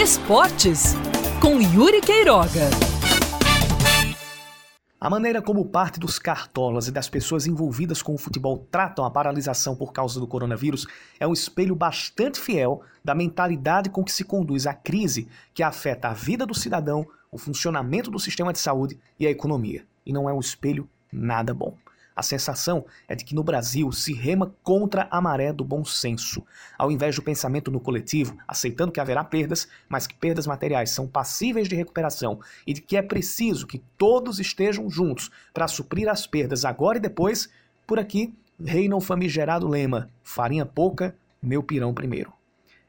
Esportes, com Yuri Queiroga. A maneira como parte dos cartolas e das pessoas envolvidas com o futebol tratam a paralisação por causa do coronavírus é um espelho bastante fiel da mentalidade com que se conduz a crise que afeta a vida do cidadão, o funcionamento do sistema de saúde e a economia. E não é um espelho nada bom. A sensação é de que no Brasil se rema contra a maré do bom senso. Ao invés do pensamento no coletivo, aceitando que haverá perdas, mas que perdas materiais são passíveis de recuperação e de que é preciso que todos estejam juntos para suprir as perdas agora e depois, por aqui reina o famigerado lema: farinha pouca, meu pirão primeiro.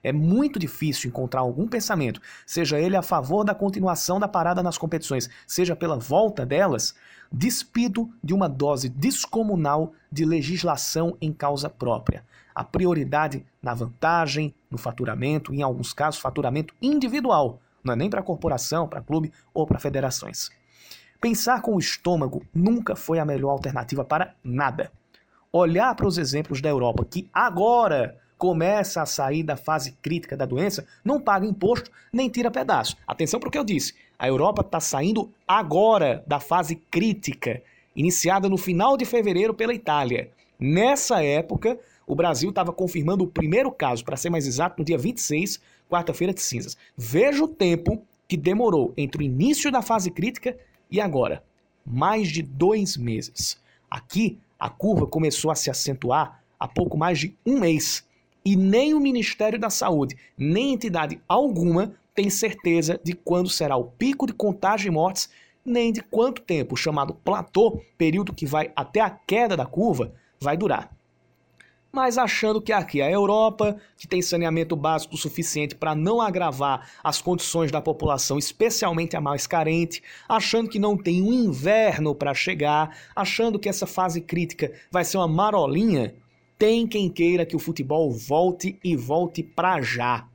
É muito difícil encontrar algum pensamento, seja ele a favor da continuação da parada nas competições, seja pela volta delas, despido de uma dose descomunal de legislação em causa própria. A prioridade na vantagem, no faturamento, em alguns casos, faturamento individual, não é nem para corporação, para clube ou para federações. Pensar com o estômago nunca foi a melhor alternativa para nada. Olhar para os exemplos da Europa, que agora começa a sair da fase crítica da doença, não paga imposto nem tira pedaço. Atenção para o que eu disse. A Europa está saindo agora da fase crítica, iniciada no final de fevereiro pela Itália. Nessa época, o Brasil estava confirmando o primeiro caso, para ser mais exato, no dia 26, quarta-feira de cinzas. Veja o tempo que demorou entre o início da fase crítica e agora. Mais de dois meses. Aqui, a curva começou a se acentuar há pouco mais de um mês e nem o Ministério da Saúde, nem entidade alguma tem certeza de quando será o pico de contágio e mortes, nem de quanto tempo o chamado platô, período que vai até a queda da curva, vai durar. Mas achando que aqui é a Europa, que tem saneamento básico suficiente para não agravar as condições da população, especialmente a mais carente, achando que não tem um inverno para chegar, achando que essa fase crítica vai ser uma marolinha, tem quem queira que o futebol volte e volte para já.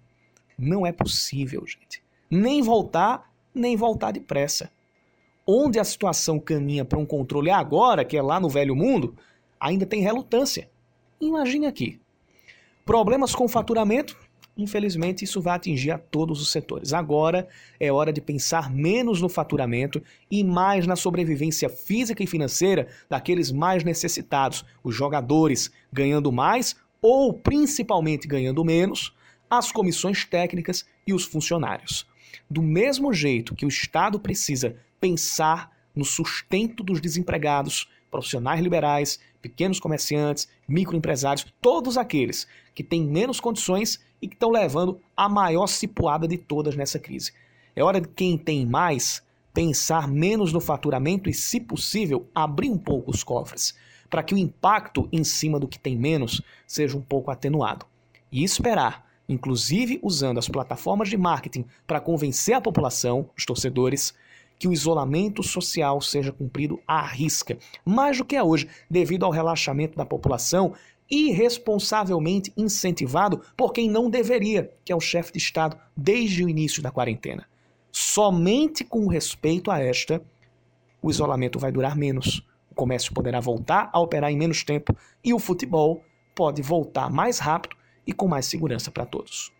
Não é possível, gente. Nem voltar, nem voltar depressa. Onde a situação caminha para um controle agora, que é lá no velho mundo, ainda tem relutância. Imagine aqui. Problemas com faturamento, infelizmente, isso vai atingir a todos os setores. Agora é hora de pensar menos no faturamento e mais na sobrevivência física e financeira daqueles mais necessitados, os jogadores, ganhando mais ou principalmente ganhando menos, as comissões técnicas e os funcionários. Do mesmo jeito que o Estado precisa pensar no sustento dos desempregados, profissionais liberais, pequenos comerciantes, microempresários, todos aqueles que têm menos condições e que estão levando a maior cipuada de todas nessa crise. É hora de quem tem mais pensar menos no faturamento e, se possível, abrir um pouco os cofres, para que o impacto em cima do que tem menos seja um pouco atenuado. E esperar, inclusive usando as plataformas de marketing para convencer a população, os torcedores, que o isolamento social seja cumprido à risca, mais do que é hoje, devido ao relaxamento da população irresponsavelmente incentivado por quem não deveria, que é o chefe de Estado, desde o início da quarentena. Somente com respeito a esta, o isolamento vai durar menos, o comércio poderá voltar a operar em menos tempo e o futebol pode voltar mais rápido e com mais segurança para todos.